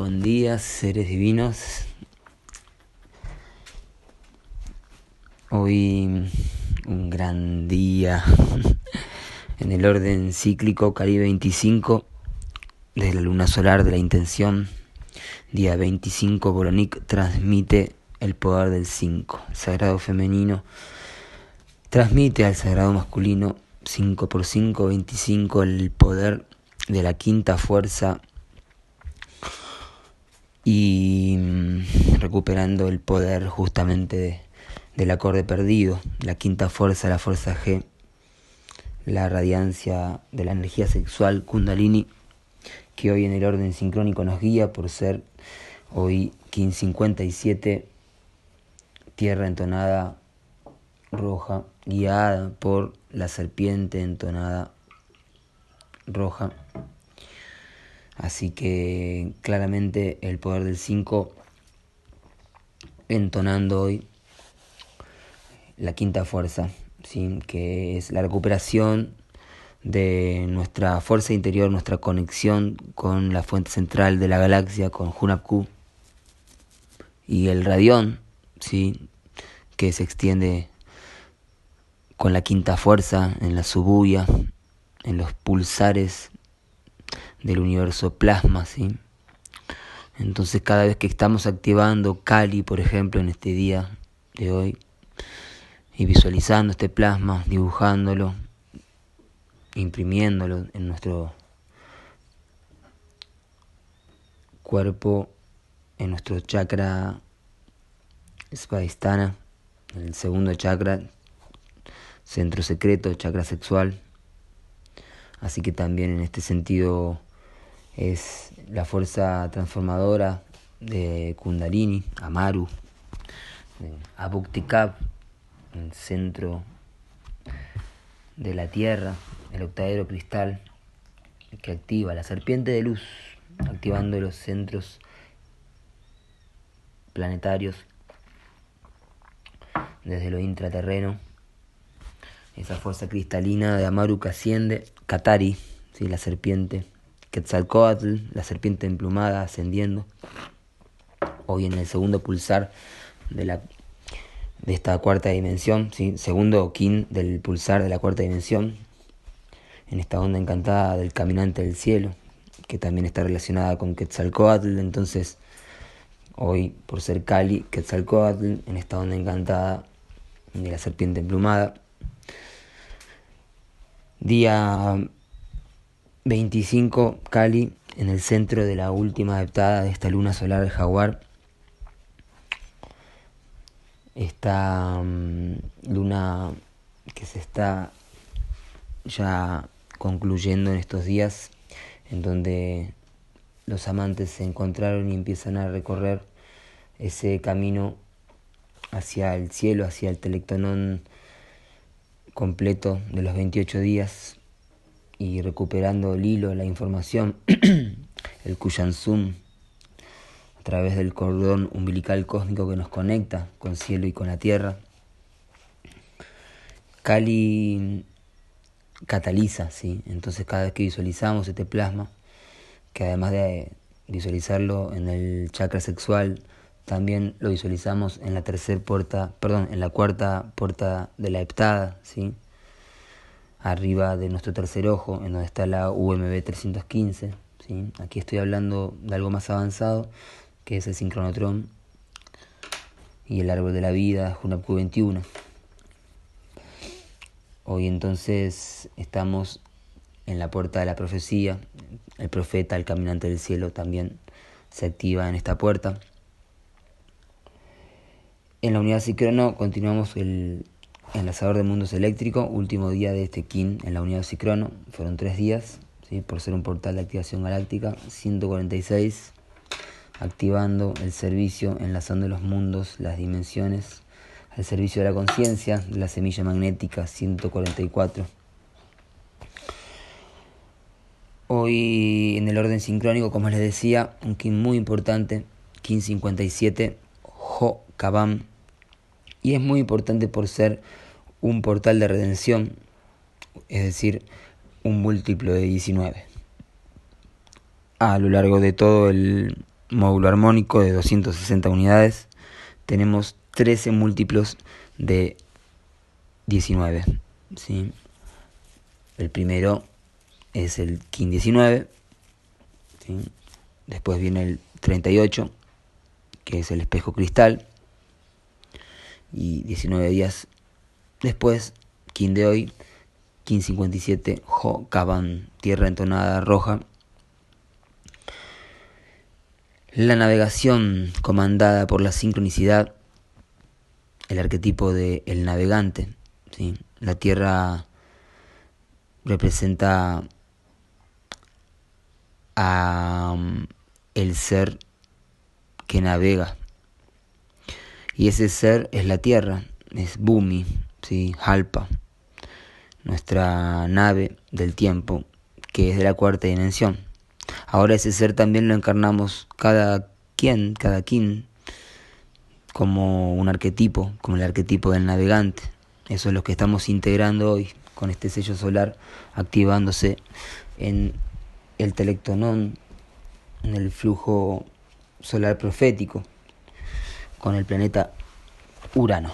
buen día, seres divinos. Hoy un gran día en el orden cíclico Caribe 25 de la luna solar de la intención. Día 25 Boronic transmite el poder del 5. El sagrado femenino transmite al sagrado masculino 5 por 5, 25 el poder de la quinta fuerza y mm, recuperando el poder justamente del acorde perdido, la quinta fuerza, la fuerza G, la radiancia de la energía sexual kundalini, que hoy en el orden sincrónico nos guía por ser hoy 1557, tierra entonada roja, guiada por la serpiente entonada roja. Así que claramente el poder del 5 entonando hoy la quinta fuerza, ¿sí? que es la recuperación de nuestra fuerza interior, nuestra conexión con la fuente central de la galaxia, con Hunapku y el radión, ¿sí? que se extiende con la quinta fuerza en la subuya, en los pulsares del universo plasma, ¿sí? Entonces cada vez que estamos activando Kali, por ejemplo, en este día de hoy, y visualizando este plasma, dibujándolo, imprimiéndolo en nuestro cuerpo, en nuestro chakra Svadhisthana, el segundo chakra, centro secreto, chakra sexual. Así que también en este sentido es la fuerza transformadora de Kundalini, Amaru, Abuktikab, el centro de la Tierra, el octadero cristal que activa la serpiente de luz, activando los centros planetarios desde lo intraterreno. Esa fuerza cristalina de Amaru que asciende, Katari, ¿sí? la serpiente, Quetzalcoatl, la serpiente emplumada ascendiendo. Hoy en el segundo pulsar de la de esta cuarta dimensión, segundo kin del pulsar de la cuarta dimensión, en esta onda encantada del caminante del cielo, que también está relacionada con Quetzalcoatl, entonces hoy por ser Kali, Quetzalcoatl, en esta onda encantada de la serpiente emplumada. Día 25, Kali, en el centro de la última adaptada de esta luna solar del jaguar. Esta mm, luna que se está ya concluyendo en estos días, en donde los amantes se encontraron y empiezan a recorrer ese camino hacia el cielo, hacia el telectonón completo de los 28 días y recuperando el hilo, la información, el Kuyansum a través del cordón umbilical cósmico que nos conecta con cielo y con la tierra. Kali cataliza, ¿sí? Entonces cada vez que visualizamos este plasma, que además de visualizarlo en el chakra sexual, también lo visualizamos en la tercera puerta, perdón, en la cuarta puerta de la heptada, ¿sí? Arriba de nuestro tercer ojo, en donde está la UMB 315, ¿sí? Aquí estoy hablando de algo más avanzado, que es el sincronotrón, y el árbol de la vida, Junapku 21. Hoy entonces estamos en la puerta de la profecía, el profeta, el caminante del cielo también se activa en esta puerta. En la unidad Cicrono continuamos el enlazador de mundos eléctrico, último día de este KIN en la unidad Cicrono, fueron tres días, ¿sí? por ser un portal de activación galáctica, 146 activando el servicio, enlazando los mundos, las dimensiones, al servicio de la conciencia, la semilla magnética 144. Hoy en el orden sincrónico, como les decía, un kin muy importante, kin 57, Ho Kabam, y es muy importante por ser un portal de redención, es decir, un múltiplo de 19. A lo largo de todo el módulo armónico de 260 unidades, tenemos 13 múltiplos de 19. ¿sí? El primero es el KIN 19, después viene el 38, que es el espejo cristal, y 19 días después, KIN de hoy, KIN 57, Jo Caban, tierra entonada roja, la navegación comandada por la sincronicidad, el arquetipo del el navegante, ¿sí? la tierra representa a um, el ser que navega y ese ser es la tierra es Bumi ¿sí? Halpa nuestra nave del tiempo que es de la cuarta dimensión Ahora ese ser también lo encarnamos cada quien, cada quien, como un arquetipo, como el arquetipo del navegante. Eso es lo que estamos integrando hoy con este sello solar activándose en el telectonón, en el flujo solar profético, con el planeta Urano.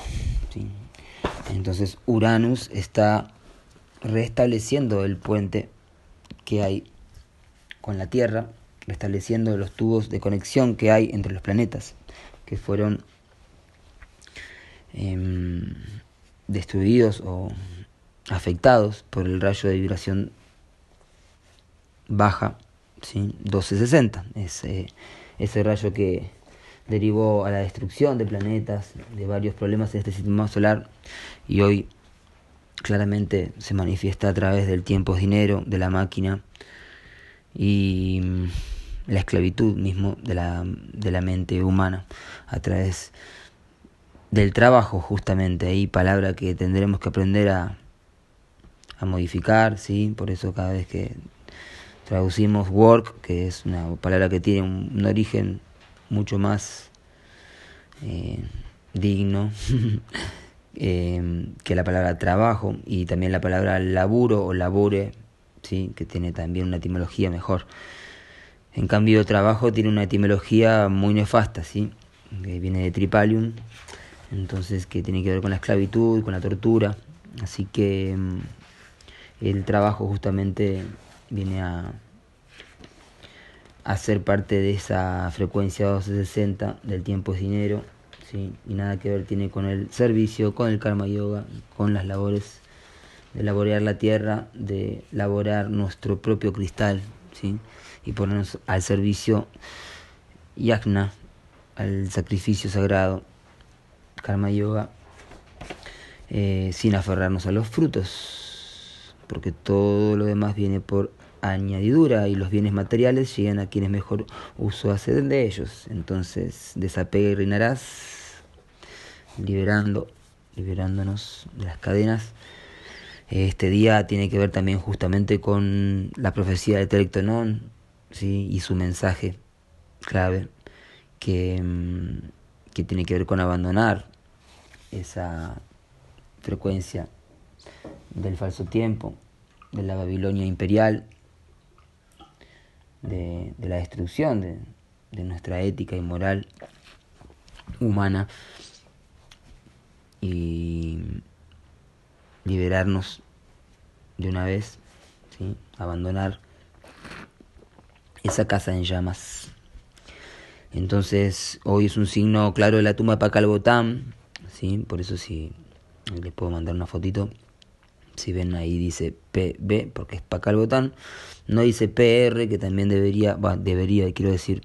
Entonces Uranus está restableciendo el puente que hay con la Tierra, restableciendo los tubos de conexión que hay entre los planetas, que fueron em, destruidos o afectados por el rayo de vibración baja, ¿sí? 1260, ese, ese rayo que derivó a la destrucción de planetas, de varios problemas en este sistema solar y hoy claramente se manifiesta a través del tiempo dinero, de la máquina, y mm, la esclavitud mismo de la, de la mente humana a través del trabajo justamente. Ahí palabra que tendremos que aprender a, a modificar sí por eso cada vez que traducimos work que es una palabra que tiene un, origen mucho más eh, digno eh, que la palabra trabajo y también la palabra laburo o labore que tiene también una etimología mejor. En cambio, trabajo tiene una etimología muy nefasta, ¿sí? que viene de tripalium, entonces que tiene que ver con la esclavitud, con la tortura. Así que mm, el trabajo justamente viene a, a ser parte de esa frecuencia 260 del tiempo es dinero, y nada que ver tiene con el servicio, con el karma yoga, con las labores de laborear la tierra, de laborar nuestro propio cristal, y ponernos al servicio yagna, al sacrificio sagrado, karma yoga, eh, sin aferrarnos a los frutos, porque todo lo demás viene por añadidura y los bienes materiales llegan a quienes mejor uso hacen de ellos. Entonces, desapega y reinarás, liberando, liberándonos de las cadenas este día tiene que ver también justamente con la profecía de Telectonón ¿sí? y su mensaje clave que, mm, que tiene que ver con abandonar esa frecuencia del falso tiempo, de la Babilonia imperial, de, la destrucción de, nuestra ética y moral humana y liberarnos de una vez, ¿sí? abandonar esa casa en llamas. Entonces, hoy es un signo claro de la tumba de Pacalbotán, ¿sí? por eso si les puedo mandar una fotito, si ven ahí dice PB, porque es Pacalbotán, no dice PR, que también debería, bueno, debería, quiero decir,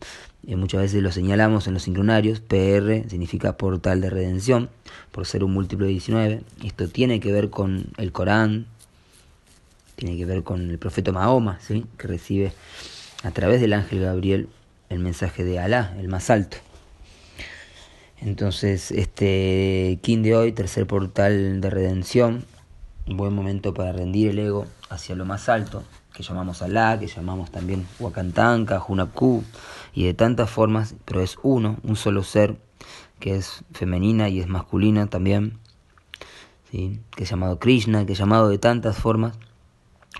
eh, muchas veces lo señalamos en los sincronarios, PR significa portal de redención, por ser un múltiplo de 19. Esto tiene que ver con el Corán, tiene que ver con el profeta Mahoma, ¿sí? que recibe a través del ángel Gabriel el mensaje de Alá, el más alto. Entonces, este King de hoy, tercer portal de redención, un buen momento para rendir el ego hacia lo más alto, que llamamos Alá, que llamamos también Wakantanka, Hunapku, y de tantas formas, pero es uno, un solo ser, que es femenina y es masculina también, ¿sí? que es llamado Krishna, que es llamado de tantas formas,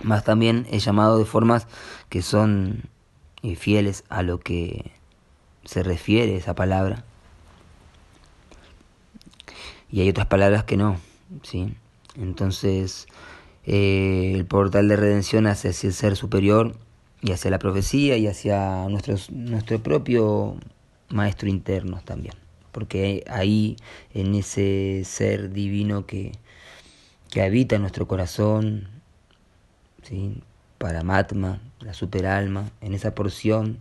más también es llamado de formas que son fieles a lo que se refiere esa palabra. Y hay otras palabras que no, ¿sí? Entonces, eh, el portal de redención hacia el ser superior y hacia la profecía y hacia nuestros, nuestro propio maestro interno también. Porque ahí, en ese ser divino que, que habita nuestro corazón, ¿sí? Paramatma, la superalma, en esa porción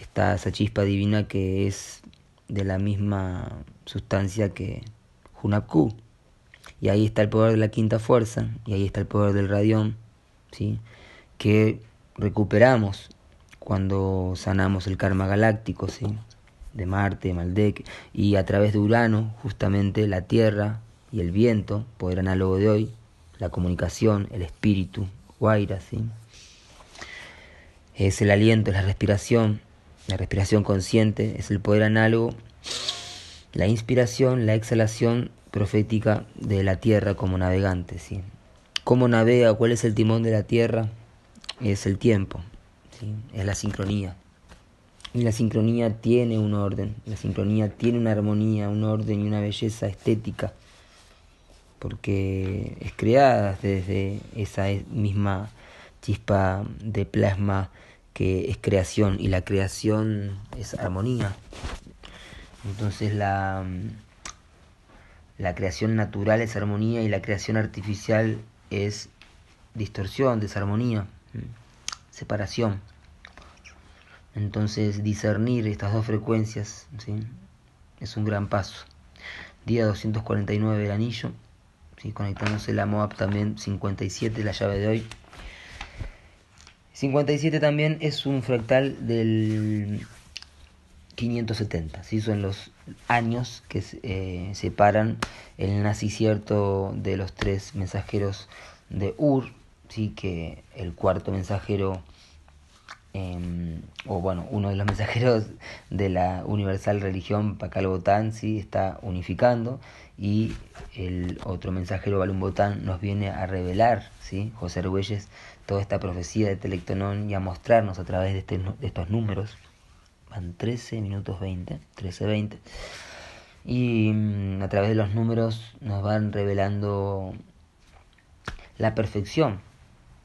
está esa chispa divina que es de la misma sustancia que Hunapku. Y ahí está el poder de la quinta fuerza, y ahí está el poder del radión, ¿sí? que recuperamos cuando sanamos el karma galáctico, ¿sí? de Marte, Maldek, y a través de Urano, justamente la Tierra y el viento, poder análogo de hoy, la comunicación, el espíritu, Guaira, ¿sí? es el aliento, es la respiración, la respiración consciente, es el poder análogo, la inspiración, la exhalación profética de la tierra como navegante. ¿sí? ¿Cómo navega? ¿Cuál es el timón de la tierra? Es el tiempo, ¿sí? es la sincronía. Y la sincronía tiene un orden, la sincronía tiene una armonía, un orden y una belleza estética, porque es creada desde esa misma chispa de plasma que es creación y la creación es armonía. Entonces la, la creación natural es armonía y la creación artificial es distorsión, desarmonía, separación. Entonces discernir estas dos frecuencias ¿sí? es un gran paso. Día 249 del anillo, ¿sí? conectándose la MOAB también 57, la llave de hoy. 57 también es un fractal del 570, ¿sí? son los años que eh, separan el nacimiento de los tres mensajeros de Ur, ¿sí? que el cuarto mensajero Em, o bueno, uno de los mensajeros de la universal religión, Pakal Botán, ¿sí? está unificando y el otro mensajero, Balum Botán, nos viene a revelar, ¿sí? José Argüelles, toda esta profecía de Telectonón y a mostrarnos a través de, este, de estos números. Van 13 minutos 20, 13, 20. Y mm, a través de los números nos van revelando la perfección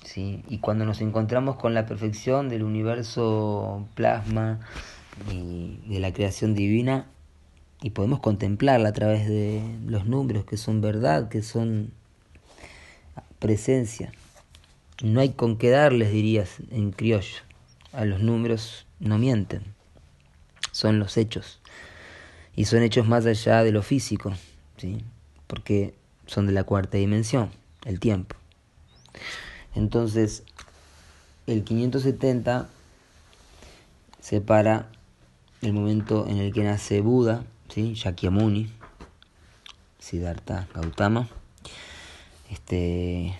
¿sí? Y cuando nos encontramos con la perfección del universo plasma y de la creación divina, y podemos contemplarla a través de los números que son verdad, que son presencia. No hay con qué darles, dirías en criollo. A los números no mienten, son los hechos. Y son hechos más allá de lo físico, ¿sí? porque son de la cuarta dimensión, el tiempo. Entonces, el 570 separa el momento en el que nace Buda, ¿sí? Shakyamuni, Siddhartha Gautama, este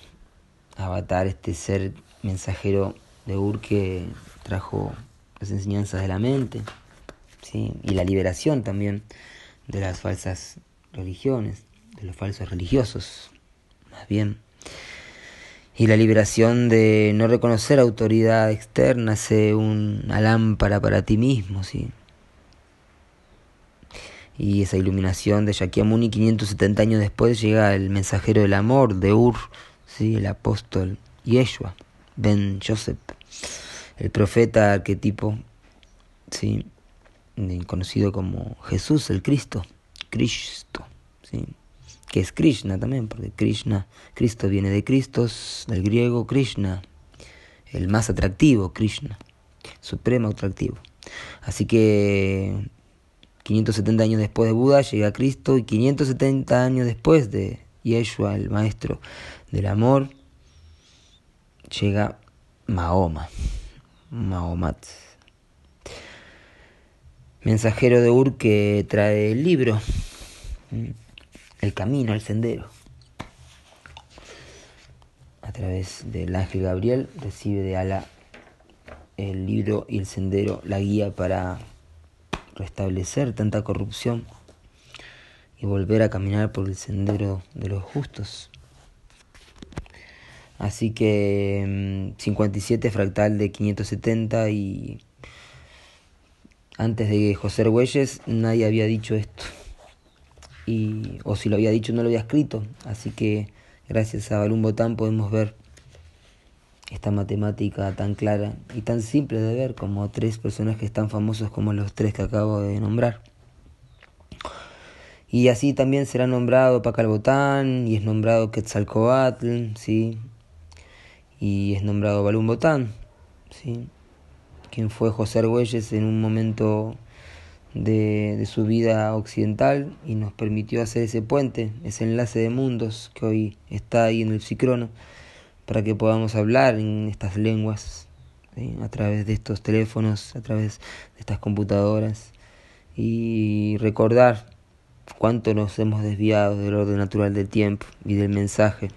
avatar, este ser mensajero de Ur que trajo las enseñanzas de la mente ¿sí? y la liberación también de las falsas religiones, de los falsos religiosos, más bien y la liberación de no reconocer autoridad externa, ser una lámpara para ti mismo, ¿sí? Y esa iluminación de Shakyamuni 570 años después llega el mensajero del amor de Ur, ¿sí? el apóstol Yeshua, Ben Joseph, el profeta arquetipo, ¿sí? Conocido como Jesús el Cristo, Cristo, ¿sí? que es Krishna también, porque Krishna, Cristo viene de Cristos, del griego Krishna, el más atractivo, Krishna, supremo atractivo. Así que 570 años después de Buda llega Cristo y 570 años después de Yeshua, el maestro del amor, llega Mahoma, Mahomat. Mensajero de Ur que trae el libro el camino, el sendero. A través del ángel Gabriel recibe de Ala el libro y el sendero, la guía para restablecer tanta corrupción y volver a caminar por el sendero de los justos. Así que 57 mm, fractal de 570 y antes de José Argüelles nadie había dicho esto. Y, o si lo había dicho no lo había escrito. Así que gracias a Balún Botán podemos ver esta matemática tan clara y tan simple de ver como tres personajes tan famosos como los tres que acabo de nombrar. Y así también será nombrado Pacalbotán y es nombrado Quetzalcoatl, ¿sí? Y es nombrado Balún Botán, ¿sí? Quien fue José Argüelles en un momento de, de su vida occidental y nos permitió hacer ese puente, ese enlace de mundos que hoy está ahí en el Cicrono para que podamos hablar en estas lenguas, a través de estos teléfonos, a través de estas computadoras, y recordar cuánto nos hemos desviado del orden natural del tiempo y del mensaje,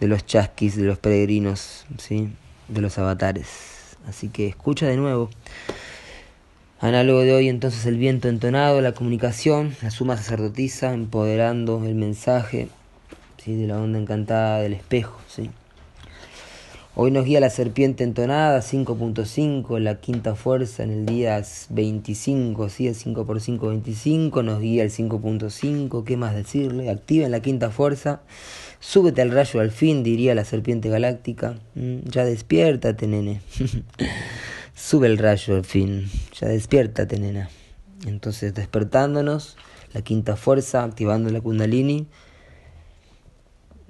de los chasquis, de los peregrinos, ¿sí? de los avatares. Así que escucha de nuevo. Análogo de hoy entonces el viento entonado, la comunicación, la suma sacerdotisa, empoderando el mensaje ¿sí? de la onda encantada del espejo. ¿sí? Hoy nos guía la serpiente entonada 5.5, la quinta fuerza en el día 25, ¿sí? el 5 por 5, 25, nos guía el 5.5, ¿qué más decirle? Activa en la quinta fuerza, súbete al rayo al fin, diría la serpiente galáctica, mm, ya despiértate, nene. Sube el rayo al fin, ya despiértate, nena. Entonces despertándonos, la quinta fuerza, activando la kundalini,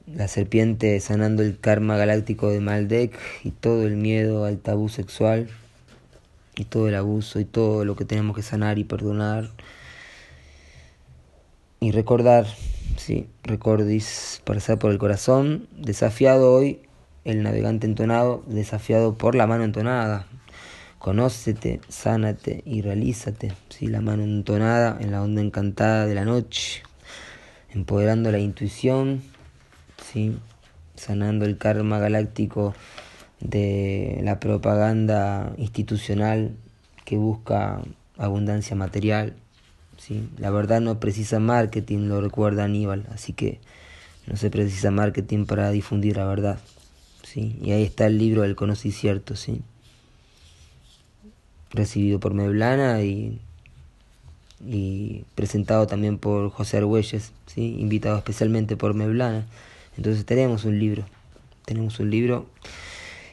la serpiente sanando el karma galáctico de Maldek y todo el miedo al tabú sexual y todo el abuso y todo lo que tenemos que sanar y perdonar y recordar, sí, recordis, pasar por el corazón, desafiado hoy el navegante entonado, desafiado por la mano entonada. Conócete, sánate y realízate, sí, la mano entonada en la onda encantada de la noche, empoderando la intuición ¿sí? sanando el karma galáctico de la propaganda institucional que busca abundancia material. ¿sí? La verdad no precisa marketing, lo recuerda Aníbal, así que no se precisa marketing para difundir la verdad. ¿sí? Y ahí está el libro del conocimiento, ¿sí? recibido por Meblana y, y presentado también por José Argüelles, ¿sí? invitado especialmente por Meblana. Entonces tenemos un libro, tenemos un libro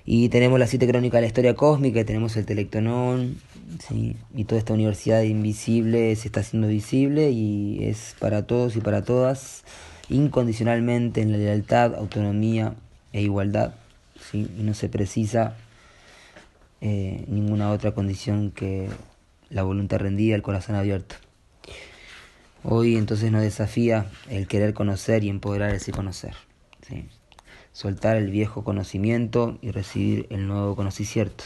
y tenemos la siete crónica de la historia cósmica, tenemos el Telectonón, ¿sí? y toda esta universidad invisible se está haciendo visible y es para todos y para todas, incondicionalmente en la lealtad, autonomía e igualdad, ¿sí? y no se precisa eh, ninguna otra condición que la voluntad rendida, el corazón abierto. Hoy entonces nos desafía el querer conocer y empoderar ese conocer soltar el viejo conocimiento y recibir el nuevo conocimiento,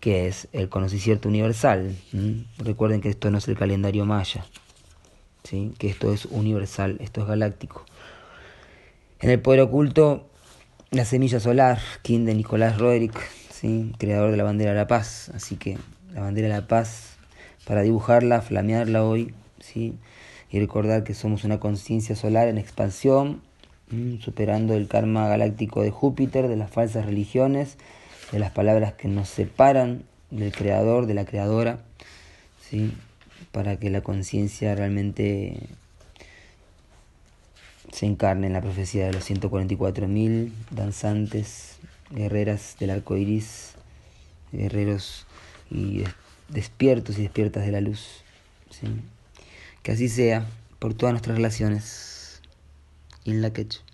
que es el conocimiento universal. Recuerden que esto no es el calendario maya, ¿sí? que esto es universal, esto es galáctico. En el poder oculto, la semilla solar, King de Nicolás Roderick, ¿sí? creador de la bandera de la paz. Así que la bandera de la paz, para dibujarla, flamearla hoy, ¿sí? y recordar que somos una conciencia solar en expansión superando el karma galáctico de Júpiter, de las falsas religiones, de las palabras que nos separan del creador, de la creadora, ¿sí? para que la conciencia realmente se encarne en la profecía de los 144.000 danzantes, guerreras del arco iris, guerreros y despiertos y despiertas de la luz. ¿sí? Que así sea por todas nuestras relaciones. In luggage